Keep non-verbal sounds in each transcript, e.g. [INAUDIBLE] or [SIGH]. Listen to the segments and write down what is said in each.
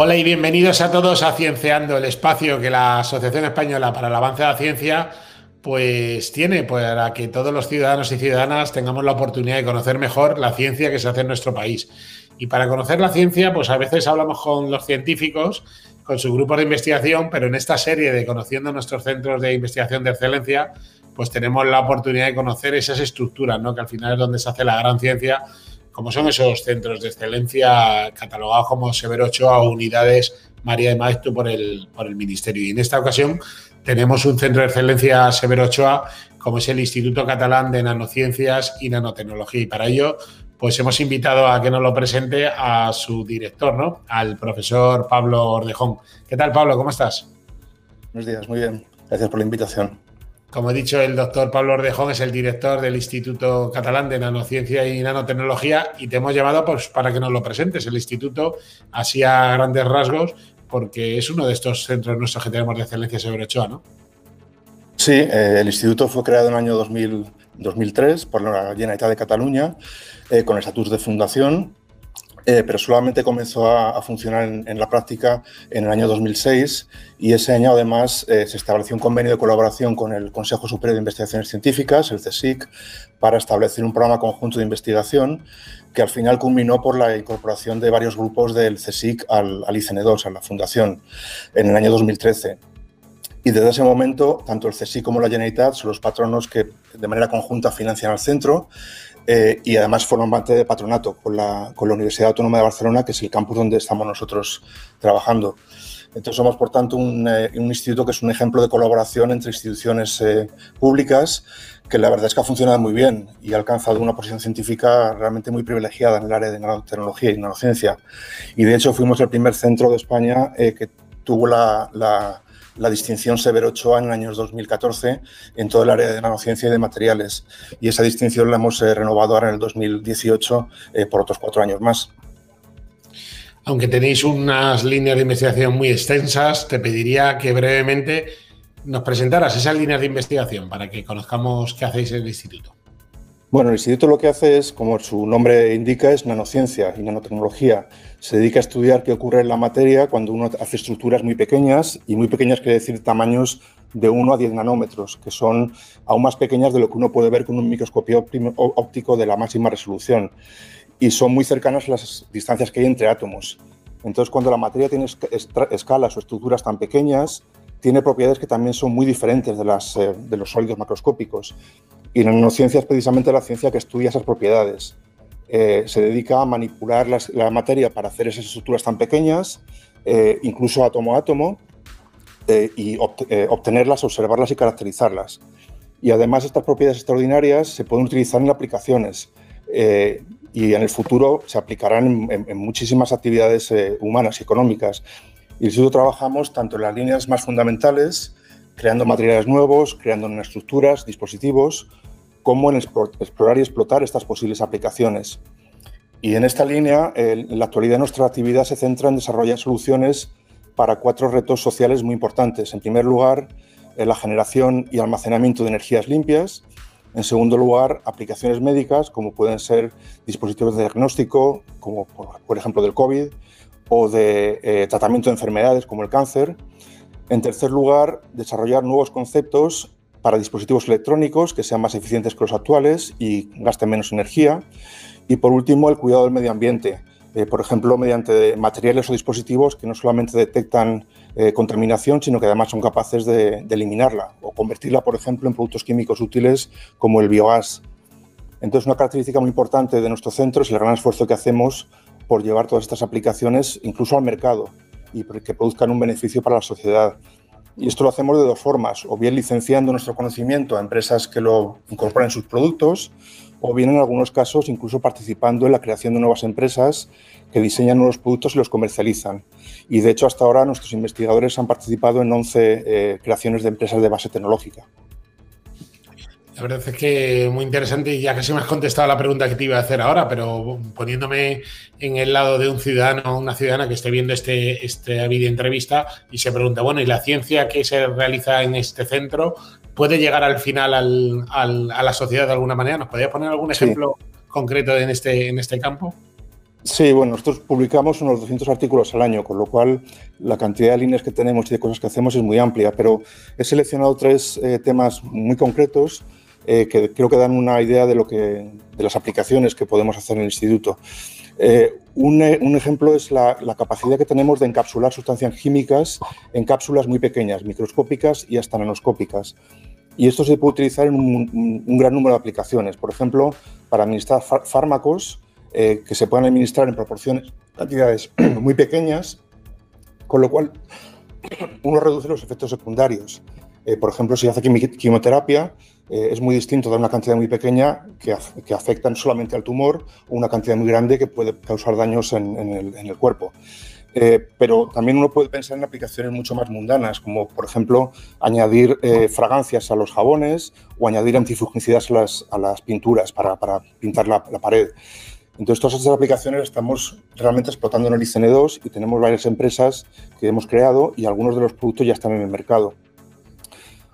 Hola y bienvenidos a todos a Cienceando, el espacio que la Asociación Española para el Avance de la Ciencia pues tiene para que todos los ciudadanos y ciudadanas tengamos la oportunidad de conocer mejor la ciencia que se hace en nuestro país. Y para conocer la ciencia, pues a veces hablamos con los científicos, con sus grupos de investigación, pero en esta serie de Conociendo nuestros centros de investigación de excelencia, pues tenemos la oportunidad de conocer esas estructuras, ¿no? que al final es donde se hace la gran ciencia como son esos centros de excelencia catalogados como Severo Ochoa o unidades María de Maestro por el, por el Ministerio. Y en esta ocasión tenemos un centro de excelencia Severo Ochoa, como es el Instituto Catalán de Nanociencias y Nanotecnología. Y para ello, pues hemos invitado a que nos lo presente a su director, ¿no? Al profesor Pablo Ordejón. ¿Qué tal, Pablo? ¿Cómo estás? Buenos días, muy bien. Gracias por la invitación. Como he dicho, el doctor Pablo Ordejón es el director del Instituto Catalán de Nanociencia y Nanotecnología y te hemos llamado pues, para que nos lo presentes. El instituto, así a grandes rasgos, porque es uno de estos centros nuestros que tenemos de excelencia sobre Ochoa, ¿no? Sí, eh, el instituto fue creado en el año 2003 por la Generalitat de Cataluña eh, con estatus de fundación eh, pero solamente comenzó a, funcionar en, la práctica en el año 2006 y ese año además eh, se estableció un convenio de colaboración con el Consejo Superior de Investigaciones Científicas, el CSIC, para establecer un programa conjunto de investigación que al final culminó por la incorporación de varios grupos del CSIC al, al ICN2, a la fundación, en el año 2013. Y desde ese momento, tanto el CSIC como la Generalitat son los patronos que de manera conjunta financian al centro eh, y además forman parte de patronato con la, con la, Universidad Autónoma de Barcelona, que es el campus donde estamos nosotros trabajando. Entonces somos, por tanto, un, eh, un instituto que es un ejemplo de colaboración entre instituciones eh, públicas que la verdad es que ha funcionado muy bien y ha alcanzado una posición científica realmente muy privilegiada en el área de nanotecnología y nanociencia. Y de hecho fuimos el primer centro de España que tuvo la, la la distinción Severo Ochoa en el año 2014 en todo el área de nanociencia y de materiales. Y esa distinción la hemos eh, renovado ahora en el 2018 eh, por otros cuatro años más. Aunque tenéis unas líneas de investigación muy extensas, te pediría que brevemente nos presentaras esas líneas de investigación para que conozcamos qué hacéis en el instituto. Bueno, el instituto lo que hace es, como su nombre indica, es nanociencia y nanotecnología. Se dedica a estudiar qué ocurre en la materia cuando uno hace estructuras muy pequeñas, y muy pequeñas quiere decir tamaños de 1 a 10 nanómetros, que son aún más pequeñas de lo que uno puede ver con un microscopio óptico de la máxima resolución. Y son muy cercanas a las distancias que hay entre átomos. Entonces, cuando la materia tiene escalas o estructuras tan pequeñas, tiene propiedades que también son muy diferentes de, las, eh, de los sólidos macroscópicos. Y la nanociencia es precisamente la ciencia que estudia esas propiedades. Eh, se dedica a manipular la materia para hacer esas estructuras tan pequeñas, eh, incluso átomo a átomo, eh, y obtenerlas, observarlas y caracterizarlas. Y además estas propiedades extraordinarias se pueden utilizar en aplicaciones y en el futuro se aplicarán en, en muchísimas actividades humanas y económicas. Y nosotros trabajamos tanto en las líneas más fundamentales, creando materiales nuevos, creando estructuras, dispositivos, como en explorar y explotar estas posibles aplicaciones. Y en esta línea, en la actualidad nuestra actividad se centra en desarrollar soluciones para cuatro retos sociales muy importantes. En primer lugar, la generación y almacenamiento de energías limpias. En segundo lugar, aplicaciones médicas, como pueden ser dispositivos de diagnóstico, como por, ejemplo del COVID, o de eh, tratamiento de enfermedades como el cáncer. En tercer lugar, desarrollar nuevos conceptos para dispositivos electrónicos que sean más eficientes que los actuales y gasten menos energía. Y por último, el cuidado del medio ambiente, eh, por ejemplo, mediante materiales o dispositivos que no solamente detectan eh, contaminación, sino que además son capaces de, eliminarla o convertirla, por ejemplo, en productos químicos útiles como el biogás. Entonces, una característica muy importante de nuestro centro es el gran esfuerzo que hacemos por llevar todas estas aplicaciones incluso al mercado y que produzcan un beneficio para la sociedad. Y esto lo hacemos de dos formas, o bien licenciando nuestro conocimiento a empresas que lo incorporan en sus productos, o bien en algunos casos incluso participando en la creación de nuevas empresas que diseñan nuevos productos y los comercializan. Y de hecho hasta ahora nuestros investigadores han participado en 11 eh, creaciones de empresas de base tecnológica. La verdad es que muy interesante y ya casi me has contestado la pregunta que te iba a hacer ahora, pero poniéndome en el lado de un ciudadano o una ciudadana que esté viendo este, esta video entrevista y se pregunta, bueno, ¿y la ciencia que se realiza en este centro puede llegar al final al, a la sociedad de alguna manera? ¿Nos podrías poner algún ejemplo concreto en este, en este campo? Sí, bueno, nosotros publicamos unos 200 artículos al año, con lo cual la cantidad de líneas que tenemos y de cosas que hacemos es muy amplia, pero he seleccionado tres eh, temas muy concretos eh, que creo que dan una idea de, lo que, de las aplicaciones que podemos hacer en el instituto. Eh, un, un, ejemplo es la, la, capacidad que tenemos de encapsular sustancias químicas en cápsulas muy pequeñas, microscópicas y hasta nanoscópicas. Y esto se puede utilizar en un, un gran número de aplicaciones. Por ejemplo, para administrar fármacos eh, que se puedan administrar en proporciones, cantidades [CLEARS THROAT] muy pequeñas, con lo cual [CLEARS THROAT] uno reduce los efectos secundarios. Eh, por ejemplo, si hace quimioterapia, eh, es muy distinto dar una cantidad muy pequeña que, que, afecta solamente al tumor o una cantidad muy grande que puede causar daños en, el, cuerpo. Eh, pero también uno puede pensar en aplicaciones mucho más mundanas, como por ejemplo añadir eh, fragancias a los jabones o añadir antifungicidas a las, pinturas para, pintar la, pared. Entonces, todas estas aplicaciones estamos realmente explotando en el ICN2 y tenemos varias empresas que hemos creado y algunos de los productos ya están en el mercado.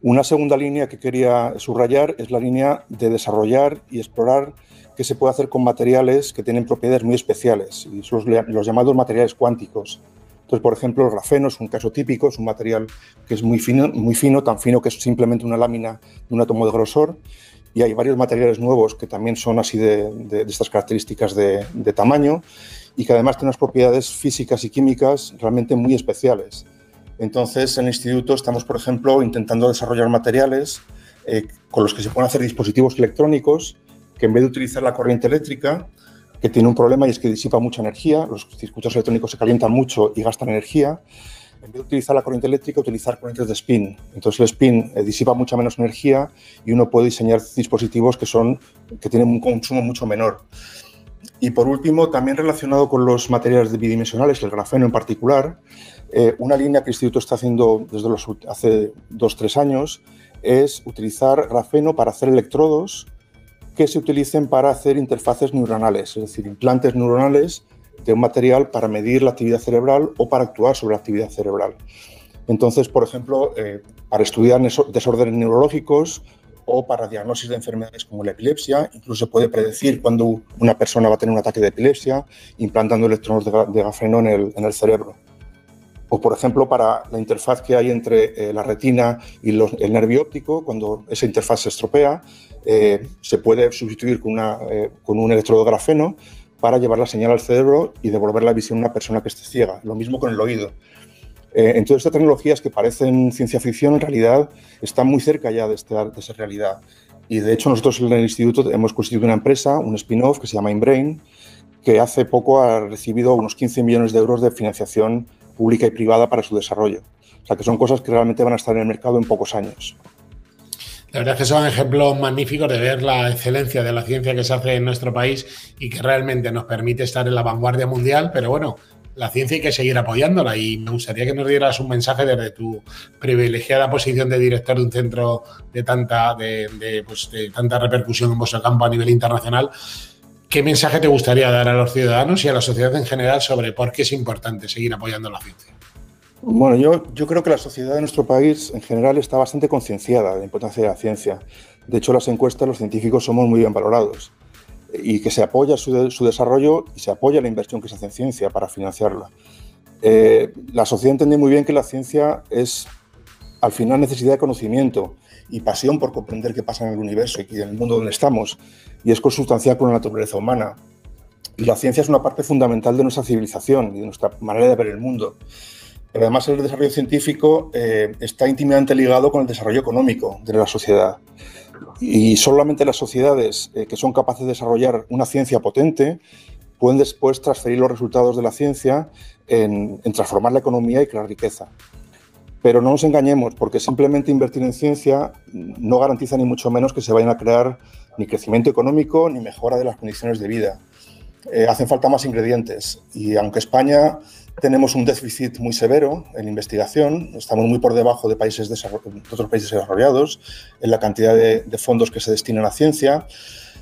Una segunda línea que quería subrayar es la línea de desarrollar y explorar qué se puede hacer con materiales que tienen propiedades muy especiales, y son los llamados materiales cuánticos. Entonces, por ejemplo, el grafeno es un caso típico, es un material que es muy fino, muy fino, tan fino que es simplemente una lámina de un átomo de grosor, y hay varios materiales nuevos que también son así de, estas características de, de, tamaño y que además tienen unas propiedades físicas y químicas realmente muy especiales. Entonces, en el instituto estamos, por ejemplo, intentando desarrollar materiales eh, con los que se pueden hacer dispositivos electrónicos que en vez de utilizar la corriente eléctrica, que tiene un problema y es que disipa mucha energía, los circuitos electrónicos se calientan mucho y gastan energía, en vez de utilizar la corriente eléctrica, utilizar corrientes de spin. Entonces el spin eh, disipa mucha menos energía y uno puede diseñar dispositivos que, son, que tienen un consumo mucho menor. Y por último, también relacionado con los materiales bidimensionales, el grafeno en particular, eh, una línea que el Instituto está haciendo desde hace dos tres años es utilizar grafeno para hacer electrodos que se utilicen para hacer interfaces neuronales, es decir, implantes neuronales de un material para medir la actividad cerebral o para actuar sobre la actividad cerebral. Entonces, por ejemplo, eh, para estudiar desórdenes neurológicos o para diagnosis de enfermedades como la epilepsia, incluso se puede predecir cuándo una persona va a tener un ataque de epilepsia implantando electrodos de, grafeno en el, cerebro o por ejemplo para la interfaz que hay entre eh, la retina y el nervio óptico, cuando esa interfaz se estropea, eh, se puede sustituir con, una, eh, con un electrodo de grafeno para llevar la señal al cerebro y devolver la visión a una persona que esté ciega. Lo mismo con el oído. Eh, entonces, estas tecnologías que parecen ciencia ficción, en realidad están muy cerca ya de, este, de esa realidad. Y de hecho, nosotros en el instituto hemos constituido una empresa, un spin-off que se llama InBrain, que hace poco ha recibido unos 15 millones de euros de financiación pública y privada para su desarrollo. O sea, que son cosas que realmente van a estar en el mercado en pocos años. La verdad es que son ejemplos magníficos de ver la excelencia de la ciencia que se hace en nuestro país y que realmente nos permite estar en la vanguardia mundial, pero bueno, la ciencia hay que seguir apoyándola y me gustaría que nos dieras un mensaje desde tu privilegiada posición de director de un centro de tanta, de, de, pues, de tanta repercusión en vuestro campo a nivel internacional. ¿Qué mensaje te gustaría dar a los ciudadanos y a la sociedad en general sobre por qué es importante seguir apoyando la ciencia? Bueno, yo, yo creo que la sociedad de nuestro país en general está bastante concienciada de la importancia de la ciencia. De hecho, las encuestas, los científicos somos muy bien valorados y que se apoya su, su desarrollo y se apoya la inversión que se hace en ciencia para financiarla. Eh, la sociedad entiende muy bien que la ciencia es al final necesidad de conocimiento y pasión por comprender qué pasa en el universo y en el mundo donde estamos, y es consustancial con la naturaleza humana. Y la ciencia es una parte fundamental de nuestra civilización y de nuestra manera de ver el mundo. Pero además el desarrollo científico eh, está íntimamente ligado con el desarrollo económico de la sociedad. Y solamente las sociedades eh, que son capaces de desarrollar una ciencia potente pueden después transferir los resultados de la ciencia en, en transformar la economía y crear riqueza. Pero no nos engañemos, porque simplemente invertir en ciencia no garantiza ni mucho menos que se vayan a crear ni crecimiento económico ni mejora de las condiciones de vida. Eh, hacen falta más ingredientes y aunque España tenemos un déficit muy severo en investigación, estamos muy por debajo de, países otros países desarrollados en la cantidad de, fondos que se destinan a ciencia.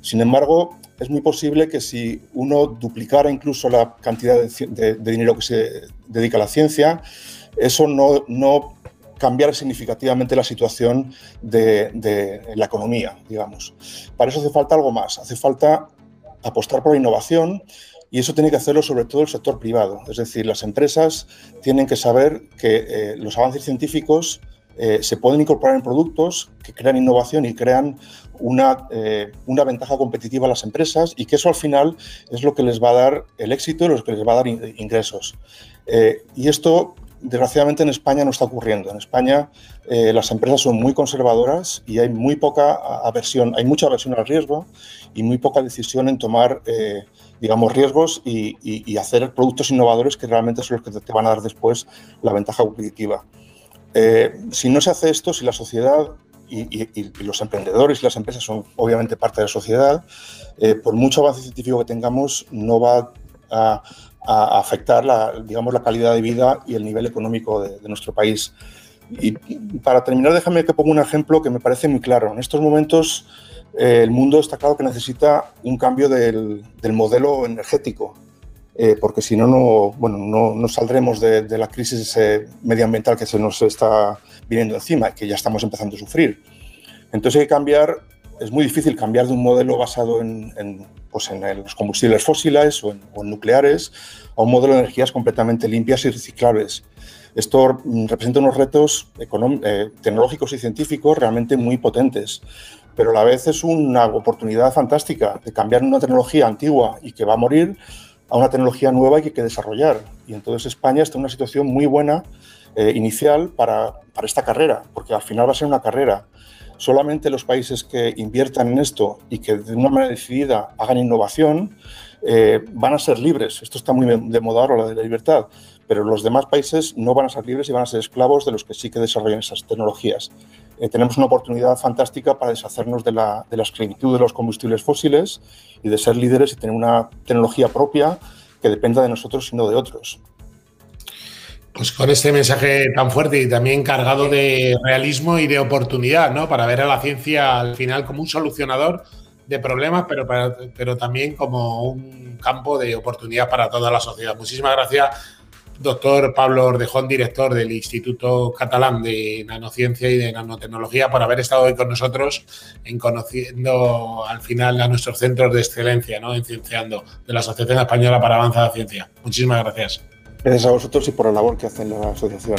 Sin embargo, es muy posible que si uno duplicara incluso la cantidad de, dinero que se dedica a la ciencia, eso no, no cambiar significativamente la situación de, la economía, digamos. Para eso hace falta algo más, hace falta apostar por la innovación y eso tiene que hacerlo sobre todo el sector privado. Es decir, las empresas tienen que saber que eh, los avances científicos eh, se pueden incorporar en productos que crean innovación y crean una, eh, una, ventaja competitiva a las empresas y que eso al final es lo que les va a dar el éxito y lo que les va a dar ingresos. y esto desgraciadamente en España no está ocurriendo. En España eh, las empresas son muy conservadoras y hay muy poca aversión, hay mucha aversión al riesgo y muy poca decisión en tomar, eh, digamos, riesgos y, hacer productos innovadores que realmente son los que te van a dar después la ventaja competitiva. Eh, si no se hace esto, si la sociedad y, los emprendedores y las empresas son obviamente parte de la sociedad, por mucho avance científico que tengamos, no va a, a afectar la, digamos, la calidad de vida y el nivel económico de, nuestro país. Y para terminar, déjame que ponga un ejemplo que me parece muy claro. En estos momentos eh, el mundo está claro que necesita un cambio del, del modelo energético, eh, porque si no, no, bueno, no, no saldremos de, de la crisis medioambiental que se nos está viniendo encima que ya estamos empezando a sufrir. Entonces hay que cambiar, es muy difícil cambiar de un modelo basado en, en pues en los combustibles fósiles o en, nucleares, a un modelo de energías completamente limpias y reciclables. Esto mm, representa unos retos eh, tecnológicos y científicos realmente muy potentes, pero a la vez es una oportunidad fantástica de cambiar una tecnología antigua y que va a morir a una tecnología nueva y que hay que desarrollar. Y entonces España está en una situación muy buena eh, inicial para, para esta carrera, porque al final va a ser una carrera solamente los países que inviertan en esto y que de una manera decidida hagan innovación eh, van a ser libres. Esto está muy de moda ahora, la de la libertad, pero los demás países no van a ser libres y van a ser esclavos de los que sí que desarrollan esas tecnologías. Eh, tenemos una oportunidad fantástica para deshacernos de la, de la esclavitud de los combustibles fósiles y de ser líderes y tener una tecnología propia que dependa de nosotros y no de otros. Pues con este mensaje tan fuerte y también cargado de realismo y de oportunidad, ¿no? Para ver a la ciencia al final como un solucionador de problemas, pero, pero también como un campo de oportunidad para toda la sociedad. Muchísimas gracias, doctor Pablo Ordejón, director del Instituto Catalán de Nanociencia y de Nanotecnología, por haber estado hoy con nosotros en conociendo al final a nuestros centros de excelencia, ¿no? En Cienciando, de la Asociación Española para Avanzar la Ciencia. Muchísimas gracias. Gracias a vosotros y por la labor que hace la asociación.